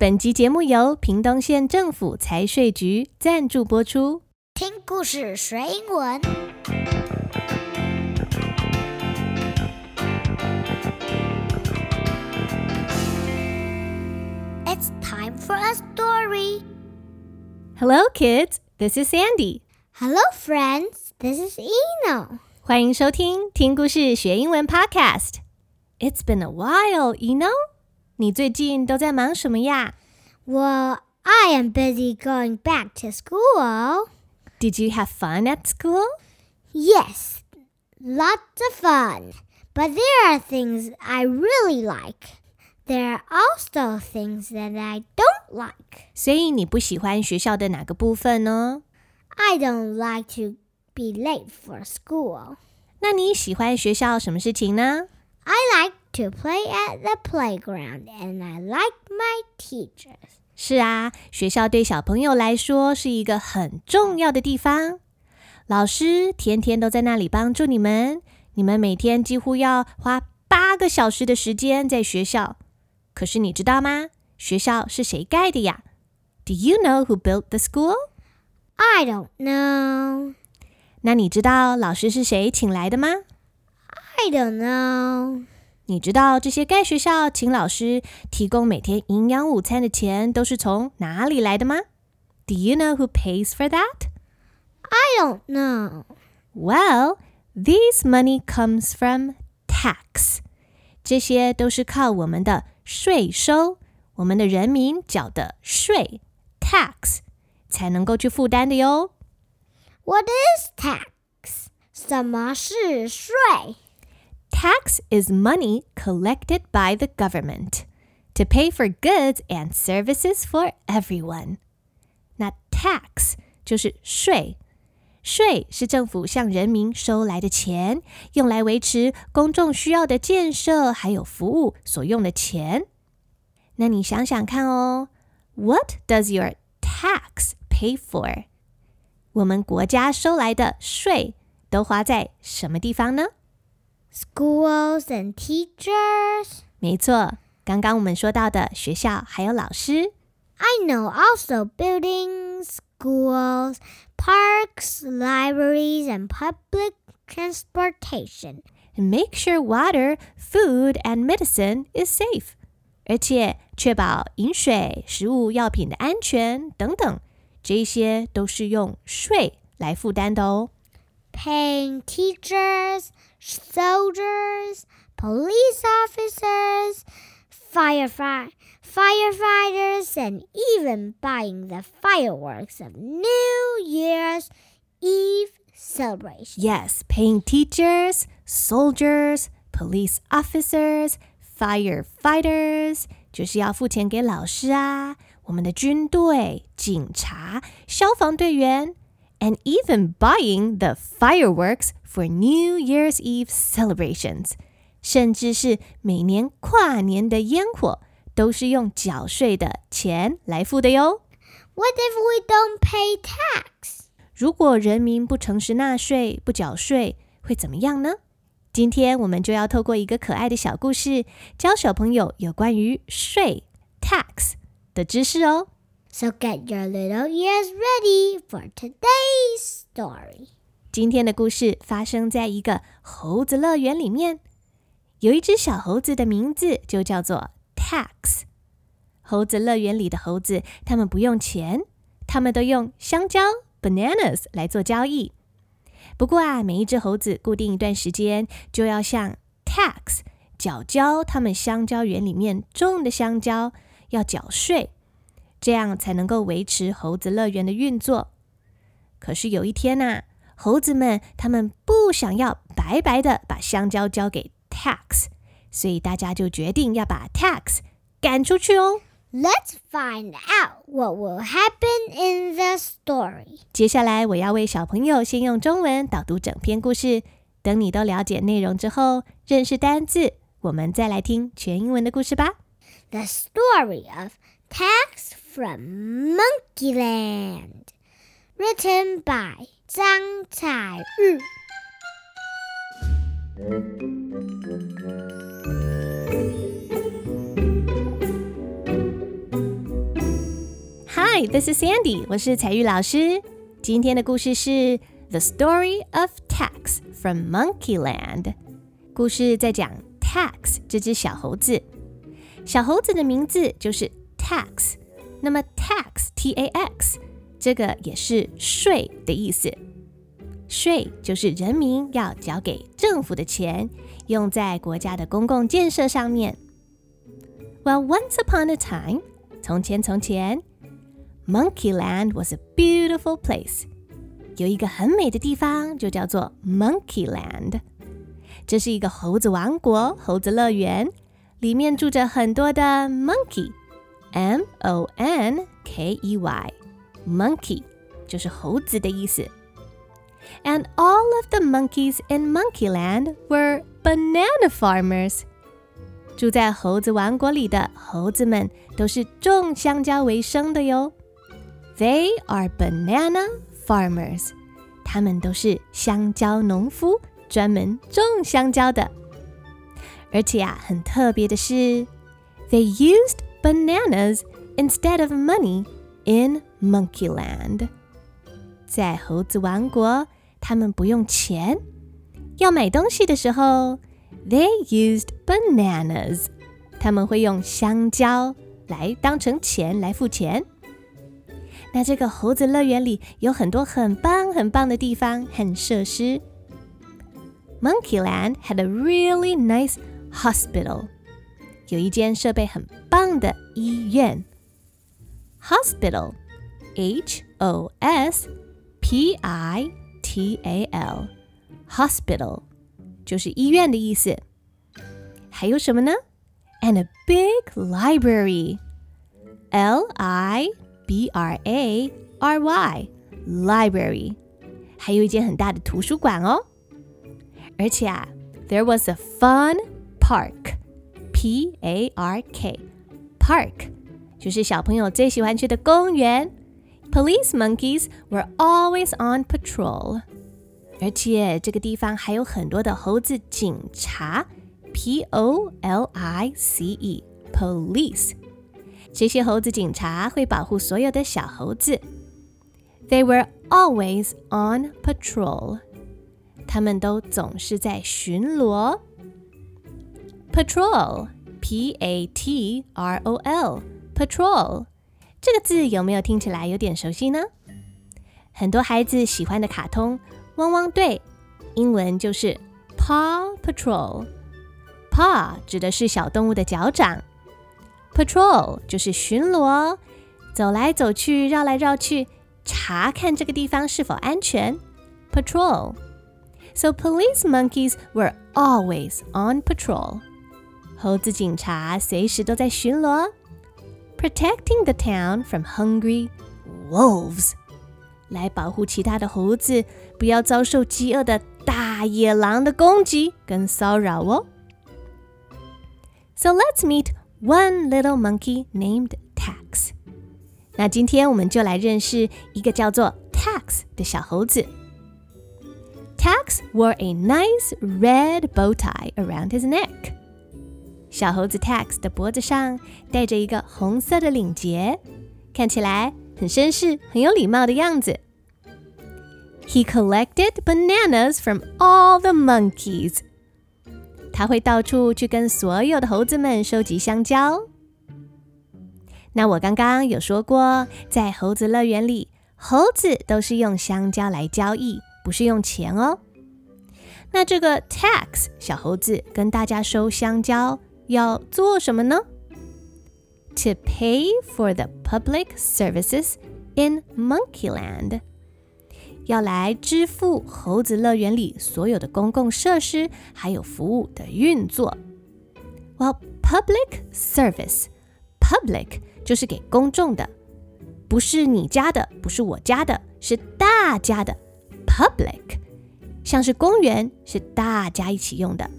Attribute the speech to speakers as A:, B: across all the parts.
A: 本集节目由屏东县政府财税局赞助播出。
B: 听故事学英文。It's time for a story.
A: Hello, kids. This is Sandy.
B: Hello, friends. This is Eno.
A: 欢迎收听听故事学英文 Podcast。It's been a while, Eno. 你最近都在忙什么呀
B: Well, I am busy going back to school.
A: Did you have fun at school?
B: Yes, lots of fun. But there are things I really like. There are also things that I don't like.
A: 所以你不喜欢学校的哪个部分呢？
B: I don't like to be late for school.
A: 那你喜欢学校什么事情呢？
B: I like to play at the playground and I like my teachers.
A: 是啊，学校对小朋友来说是一个很重要的地方。老师天天都在那里帮助你们，你们每天几乎要花八个小时的时间在学校。可是你知道吗？学校是谁盖的呀？Do you know who built the school？
B: I don't know.
A: 那你知道老师是谁请来的吗？
B: I don't know.
A: 你知道这些盖学校请老师提供每天营养午餐的钱都是从哪里来的吗？Do you know who pays for that？
B: I don't know.
A: Well, this money comes from tax. 这些都是靠我们的税收，我们的人民缴的税 tax 才能够去负担的哟。
B: What is tax? 什么是税？
A: Tax is money collected by the government to pay for goods and services for everyone. 那 tax 就是税，税是政府向人民收来的钱，用来维持公众需要的建设还有服务所用的钱。那你想想看哦，What does your tax pay for？我们国家收来的税都花在什么地方呢？
B: Schools and teachers.
A: 没错，刚刚我们说到的学校还有老师，
B: I know also buildings, schools, parks, libraries, and public transportation.
A: and make sure water, food, and medicine is safe，而且确保饮水、食物、药品的安全等等，这些都是用税来负担的哦。
B: Paying teachers, soldiers, police officers, firefi- firefighters, and even buying the fireworks of New Year's Eve celebration.
A: Yes, paying teachers, soldiers, police officers, firefighters，就是要付钱给老师啊，我们的军队、警察、消防队员 ，and even buying the fireworks for New Year's Eve celebrations，甚至是每年跨年的烟火，都是用缴税的钱来付的哟。
B: What if we don't pay tax?
A: 如果人民不诚实纳税、不缴税，会怎么样呢？今天我们就要透过一个可爱的小故事，教小朋友有关于税 （tax） 的知识哦。
B: So get your little ears ready for today's story.
A: 今天的故事发生在一个猴子乐园里面，有一只小猴子的名字就叫做 Tax。猴子乐园里的猴子，他们不用钱，他们都用香蕉 （bananas） 来做交易。不过啊，每一只猴子固定一段时间就要向 Tax 缴交他们香蕉园里面种的香蕉要缴税， 这样才能够维持猴子乐园的运作。可是有一天呐、猴子们他们不想要白白的把香蕉交给 Tax，所以大家就决定要把 Tax 赶出去哦。
B: Let's find out what will happen in the story.
A: 接下来我要为小朋友先用中文导读整篇故事，等你都了解内容之后，认识单字，我们再来听全英文的故事吧。
B: The story of Tax from Monkeyland, written by Zhang Caiyu.
A: Hi, this is Sandy. Sandy，我是采聿老师。今天的故事是《The Story of Tax from Monkeyland》。故事在讲 Tax 这只小猴子，小猴子的名字就是 Tax。那么 Tax T A X 这个也是税的意思。税就是人民要交给政府的钱，用在国家的公共建设上面。Well, once upon a time，从前从前，Monkeyland was a beautiful place。有一个很美的地方，就叫做 Monkeyland。这是一个猴子王国、猴子乐园，里面住着很多的 monkey，M O N K E Y，monkey 就是猴子的意思。And all of the monkeys in Monkeyland were banana farmers. 住在猴子王国里的猴子们都是种香蕉为生的哟。They are banana farmers. 他们都是香蕉农夫，专门种香蕉的。而且啊，很特别的是，they used bananas instead of money in Monkeyland. 在猴子王国，他们不用钱。要买东西的时候，they used bananas。他们会用香蕉来当成钱来付钱。那这个猴子乐园里有很多很棒很棒的地方和设施。Monkeyland had a really nice hospital。 有一间设备很棒的医院。Hospital，H O S。P I T A L hospital 就是医院的意思。还有什么呢？And a big library. L I B R A R Y library 还有一间很大的图书馆哦。而且啊，there was a fun park. P A R K park 就是小朋友最喜欢去的公园。Police monkeys were always on patrol，而且这个地方还有很多的猴子警察，P O L I C E，police。这些猴子警察会保护所有的小猴子。They were always on patrol，他们都总是在巡逻。 Patrol，P A T R O L，patrol。这个字有没有听起来有点熟悉呢？很多孩子喜欢的卡通《汪汪队》，英文就是 Paw Patrol。Paw 指的是小动物的脚掌，Patrol 就是巡逻，走来走去，绕来绕去，查看这个地方是否安全。Patrol。So police monkeys were always on patrol。 猴子警察随时都在巡逻。protecting the town from hungry wolves，来保护其他的猴子不要遭受饥饿的大野狼的攻击跟骚扰哦。So let's meet one little monkey named Tax。那今天我们就来认识一个叫做 Tax 的小猴子。Tax wore a nice red bow tie around his neck. 小猴子 Tax 的脖子上戴着一个红色的领结，看起来很绅士、很有礼貌的样子。He collected bananas from all the monkeys。他会到处去跟所有的猴子们收集香蕉。那我刚刚有说过，在猴子乐园里，猴子都是用香蕉来交易，不是用钱哦。那这个 Tax 小猴子跟大家收香蕉。要做什么呢？To pay for the public services in Monkeyland，要来支付猴子乐园里所有的公共设施还有服务的运作。Well, public service，public 就是给公众的，不是你家的，不是我家的，是大家的。Public，像是公园是大家一起用的，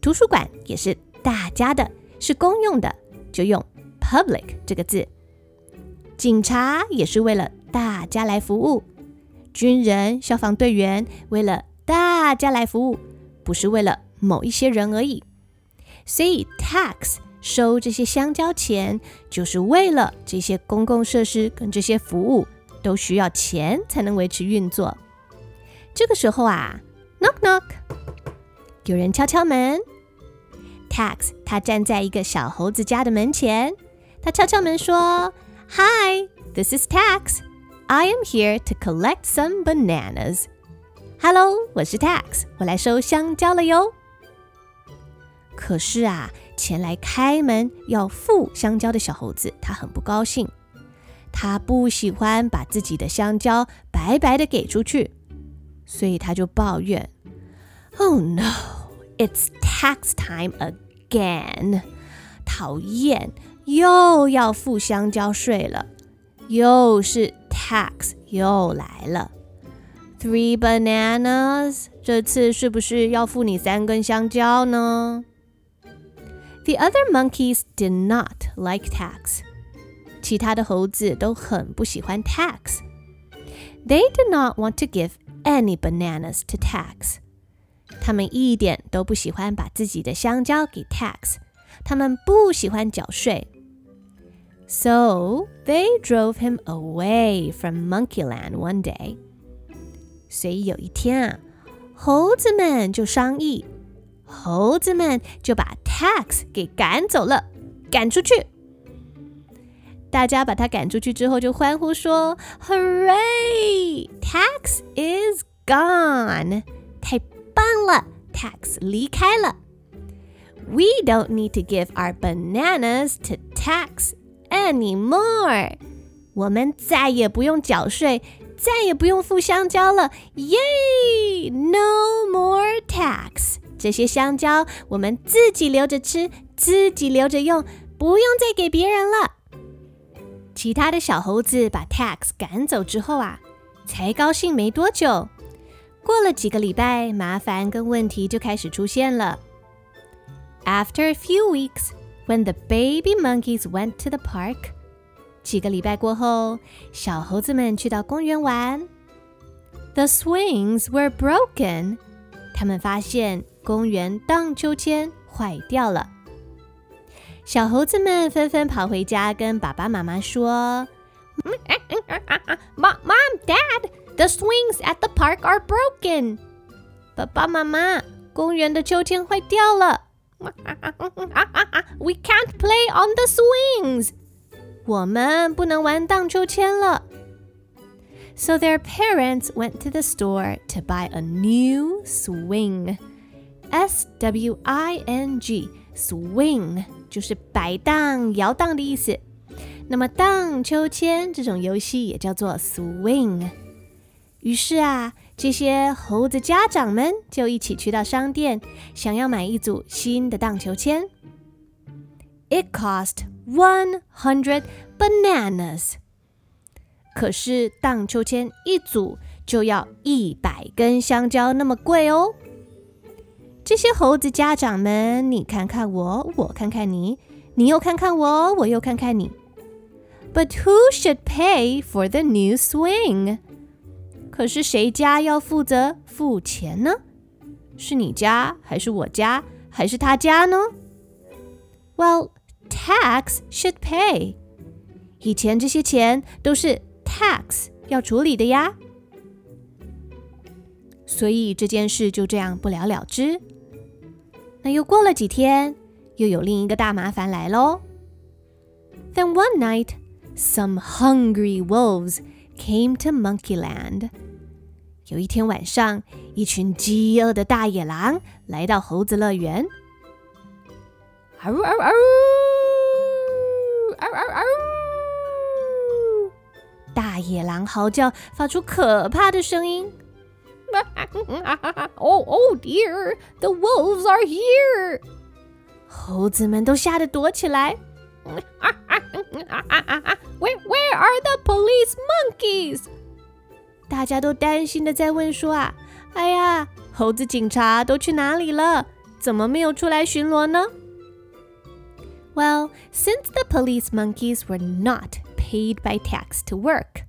A: 图书馆也是。 大家的是公用的，就用 public 这个字。警察也是为了大家来服务，军人、消防队员为了大家来服务，不是为了某一些人而已。所以 tax 收这些香蕉钱，就是为了这些公共设施跟这些服务都需要钱才能维持运作。这个时候啊，knock knock，有人敲敲门。Tax 他站在一个小猴子家的门前，他敲敲门说：“Hi, this is Tax. I am here to collect some bananas.” Hello，我是 Tax，我来收香蕉了哟。可是啊，前来开门要付香蕉的小猴子，他很不高兴。他不喜欢把自己的香蕉白白的给出去，所以他就抱怨：“Oh no, it's tax time again！讨厌，又要付香蕉税了，又是 tax 又来了。” Three bananas，这次是不是要付你三根香蕉呢？The other monkeys did not like tax。其他的猴子都很不喜欢 tax。They did not want to give any bananas to tax。 他们一点都不喜欢把自己的香蕉给 tax。他们不喜欢缴税。So they drove him away from Monkeyland one day. 所以有一天啊，猴子们就商议，猴子们就把 Tax 给赶走了，赶出去。大家把他赶出去之后，就欢呼说：“Hooray! Tax is gone！太 棒了，Tax 离开了。We don't need to give our bananas to tax anymore。我们再也不用缴税。”再也不用付香蕉了，耶！No more tax。这些香蕉我们自己留着吃，自己留着用，不用再给别人了。其他的小猴子把 tax 赶走之后啊，才高兴没多久。过了几个礼拜，麻烦跟问题就开始出现了。After a few weeks, when the baby monkeys went to the park. 几个礼拜过后，小猴子们去到公园玩。The swings were broken。他们发现公园荡秋千坏掉了。小猴子们纷纷跑回家，跟爸爸妈妈说 swings at the park are broken。”爸爸妈妈，公园的秋千坏掉了。We can't play on the swings。我们不能玩荡秋千了。So their parents went to the store to buy a new swing. S W I N G swing 就是摆荡、摇荡的意思。那么荡秋千这种游戏也叫做 swing。 于是啊，这些猴子家长们就一起去到商店，想要买一组新的荡秋千。It cost one hundred bananas。可是荡秋千一组就要一百根香蕉，那么贵哦。这些猴子家长们，你看看我，我看看你，你又看看我，我又看看你。But who should pay for the new swing？可是谁家要负责付钱呢？是你家，还是我家，还是他家呢？Well, tax should pay. 以前这些钱都是 tax 要处理的呀，所以这件事就这样不了了之。那又过了几天，又有另一个大麻烦来喽。Then one night, some hungry wolves came to Monkeyland. 有一天晚上，一群饥饿的大野狼来到猴子乐园。嗷嗷嗷！嗷嗷嗷！大野狼嚎叫，发出可怕的声音。Oh, oh dear! The wolves are here! 猴子们都吓得躲起来。Where, where are the police monkeys? 大家都担心的在问说啊，哎呀，猴子警察都去哪里了？怎么没有出来巡逻呢？Well, since the police monkeys were not paid by tax to work，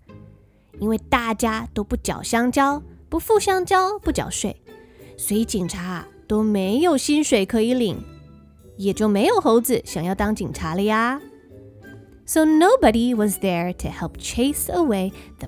A: 因为大家都不缴香蕉、不付香蕉、不缴税，所以警察都没有薪水可以领。 也就没有猴子想要当警察了呀。So nobody was there to help chase away the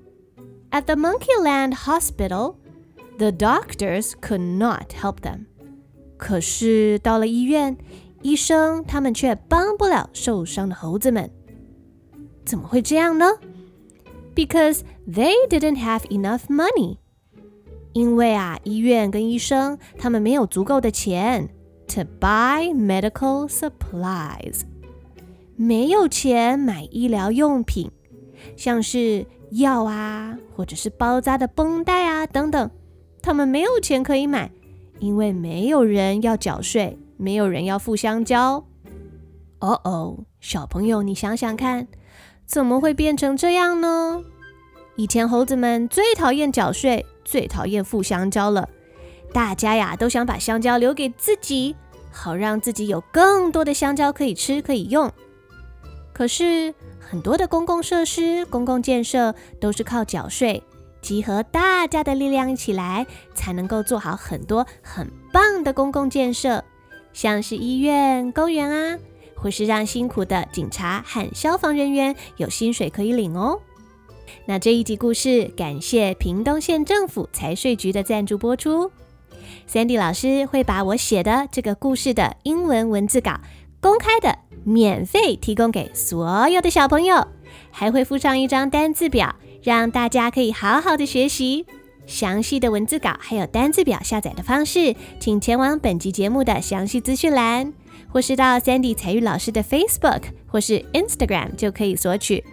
A: At the Monkeyland Hospital, the doctors could not help them. 可是到了医院，医生他们却帮不了受伤的猴子们。怎么会这样呢？Because they didn't have enough money. 因为啊，医院跟医生他们没有足够的钱 to buy medical supplies. 没有钱买医疗用品，像是 药啊，或者是包扎的绷带啊等等，他们没有钱可以买，因为没有人要缴税，没有人要付香蕉。哦哦，小朋友，你想想看，怎么会变成这样呢？以前猴子们最讨厌缴税，最讨厌付香蕉了，大家呀都想把香蕉留给自己，好让自己有更多的香蕉可以吃可以用。可是很多的公共设施、公共建设都是靠缴税，集合大家的力量一起来，才能够做好很多很棒的公共建设，像是医院、公园啊，或是让辛苦的警察和消防人员有薪水可以领哦。那这一集故事感谢屏东县政府财税局的赞助播出，Sandy 老师会把我写的这个故事的英文文字稿公开的。免费提供给所有的小朋友，还会附上一张单字表，让大家可以好好的学习。详细的文字稿还有单字表下载的方式，请前往本集节目的详细资讯栏，或是到 Sandy 彩玉老师的 Facebook 或是 Instagram 就可以索取。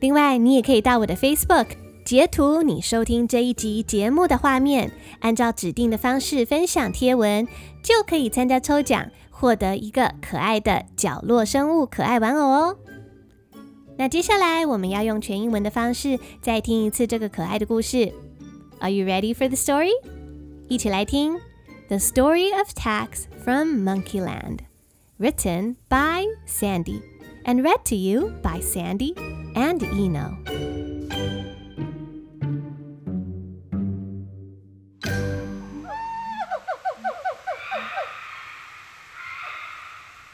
A: 另外，你也可以到我的 Facebook 截图你收听这一集节目的画面，按照指定的方式分享贴文，就可以参加抽奖。获得一个可爱的角落生物可爱玩偶哦。那接下来我们要用全英文的方式再听一次这个可爱的故事。Are you ready for the story？一起来听 The Story of Tax from Monkeyland, written by Sandy and read to you by Sandy and Eno.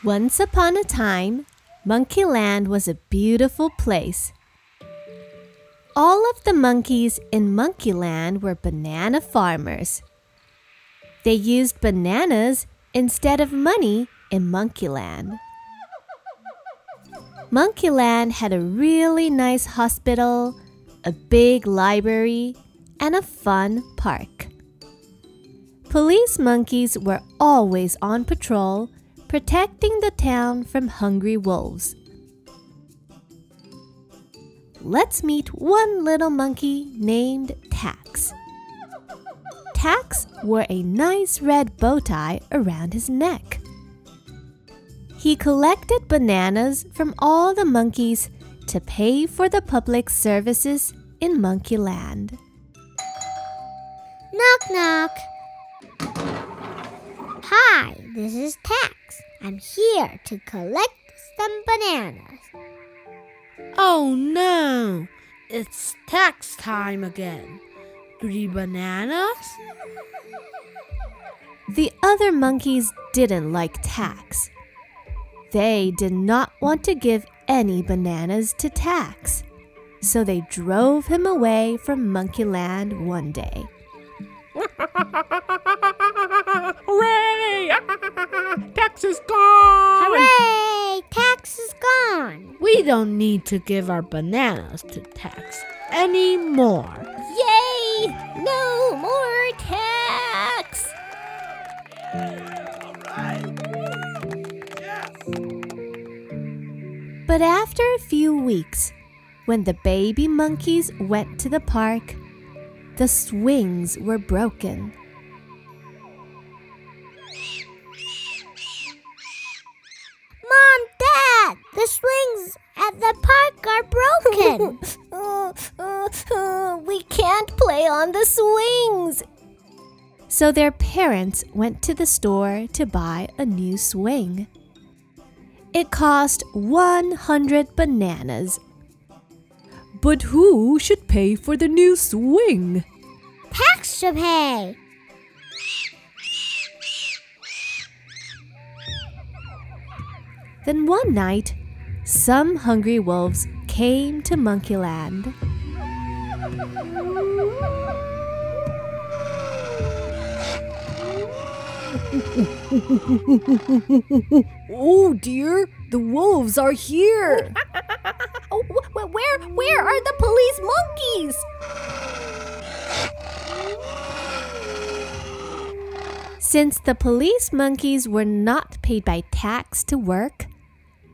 A: Once upon a time, Monkeyland was a beautiful place. All of the monkeys in Monkeyland were banana farmers. They used bananas instead of money in Monkeyland. Monkeyland had a really nice hospital, a big library, and a fun park. Police monkeys were always on patrol protecting the town from hungry wolves. Let's meet one little monkey named Tax. Tax wore a nice red bow tie around his neck. He collected bananas from all the monkeys to pay for the public services in Monkeyland.
B: Knock, knock. Hi, this is Tax. I'm here to collect some bananas.
C: Oh no! It's tax time again. Three bananas?
A: The other monkeys didn't like Tax. They did not want to give any bananas to Tax, so they drove him away from Monkeyland one day.
C: Hooray! Tax is gone!
B: Hooray! Tax is gone.
C: We don't need to give our bananas to Tax anymore.
A: Yay! No more tax! But after a few weeks, when the baby monkeys went to the park, the swings were broken.
B: Mom, Dad, the swings at the park are broken.
A: Uh, uh, uh, we can't play on the swings. So their parents went to the store to buy a new swing. It cost 100 bananas. But who should pay for the new swing?
B: Tax to pay.
A: Then one night, some hungry wolves came to Monkeyland. oh dear, the wolves are here. Wh- wh- where where are the police monkeys? Since the police monkeys were not paid by tax to work,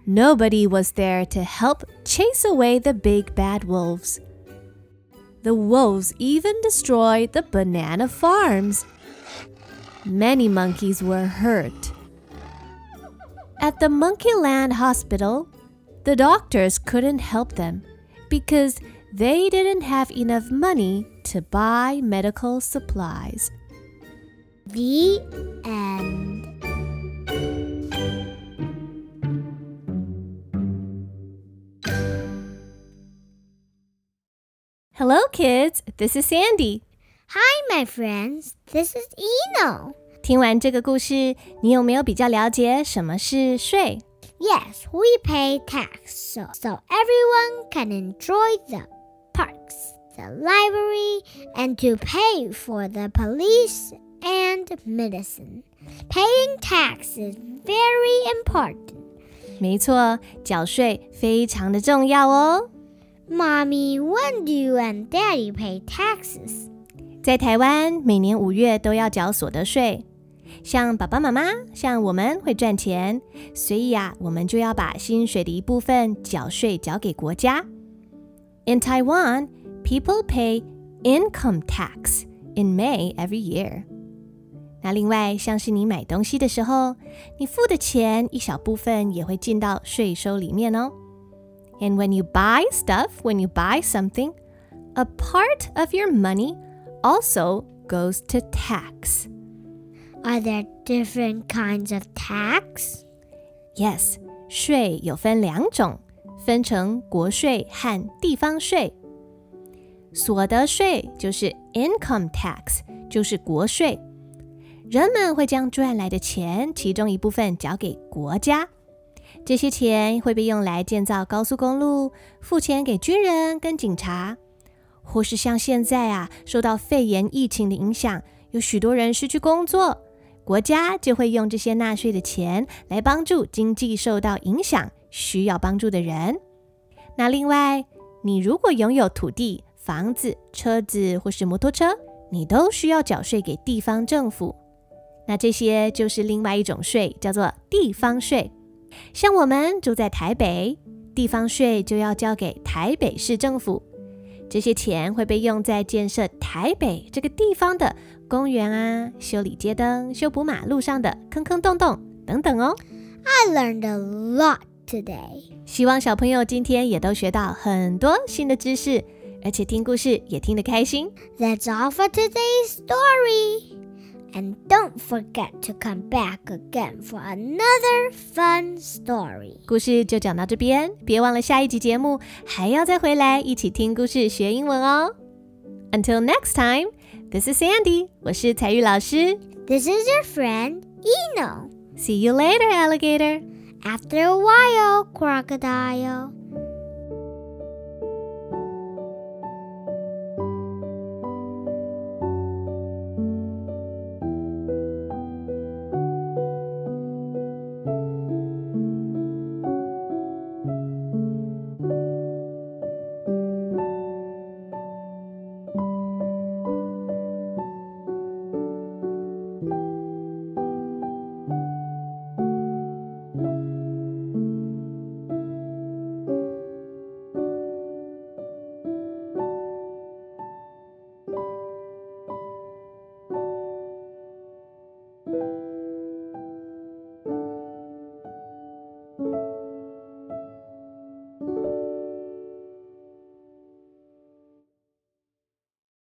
A: nobody was there to help chase away the big bad wolves. The wolves even destroyed the banana farms. Many monkeys were hurt. At the Monkeyland Hospital, the doctors couldn't help them because they didn't have enough money to buy medical supplies.
B: The end.
A: Hello, kids. This is Sandy.
B: Hi, my friends. This is Eno.
A: 听完这个故事，你有没有比较了解什么是税？
B: Yes, we pay tax so, so everyone can enjoy the parks, the library, and to pay for the police and medicine. Paying tax is very important.
A: 没错，缴税非常的重要哦。
B: Mommy, when do you and Daddy pay taxes?
A: 在台湾，每年五月都要缴所得税。 像爸爸妈妈，像我们会赚钱，所以啊，我们就要把薪水的一部分缴税缴给国家。In Taiwan, people pay income tax in May every year. 那另外，像是你买东西的时候，你付的钱一小部分也会进到税收里面哦。And when you buy stuff, when you buy something, a part of your money also goes to tax.
B: Are there different kinds of tax?
A: Yes, 税有分两种，分成国税和地方税。所得税就是 income tax，就是国税。人们会将赚来的钱，其中一部分交给国家，这些钱会被用来建造高速公路，付钱给军人跟警察，或是像现在啊，受到肺炎疫情的影响，有许多人失去工作，国家就会用这些纳税的钱来帮助经济受到影响、需要帮助的人。那另外，你如果拥有土地、房子、车子或是摩托车，你都需要缴税给地方政府。那这些就是另外一种税，叫做地方税。像我们住在台北，地方税就要交给台北市政府。这些钱会被用在建设台北这个地方的公园啊、修理街灯、修补马路上的坑坑洞洞等等哦。
B: I learned a lot today.
A: 希望小朋友今天也都学到很多新的知识，而且听故事也听得开心。
B: That's all for today's story. And don't forget to come back again for another fun story。
A: 故事就讲到这边，别忘了下一集节目还要再回来一起听故事学英文哦。Until next time, this is Sandy，我是采聿老师。
B: This is your friend Eno.
A: See you later, alligator.
B: After a while, crocodile.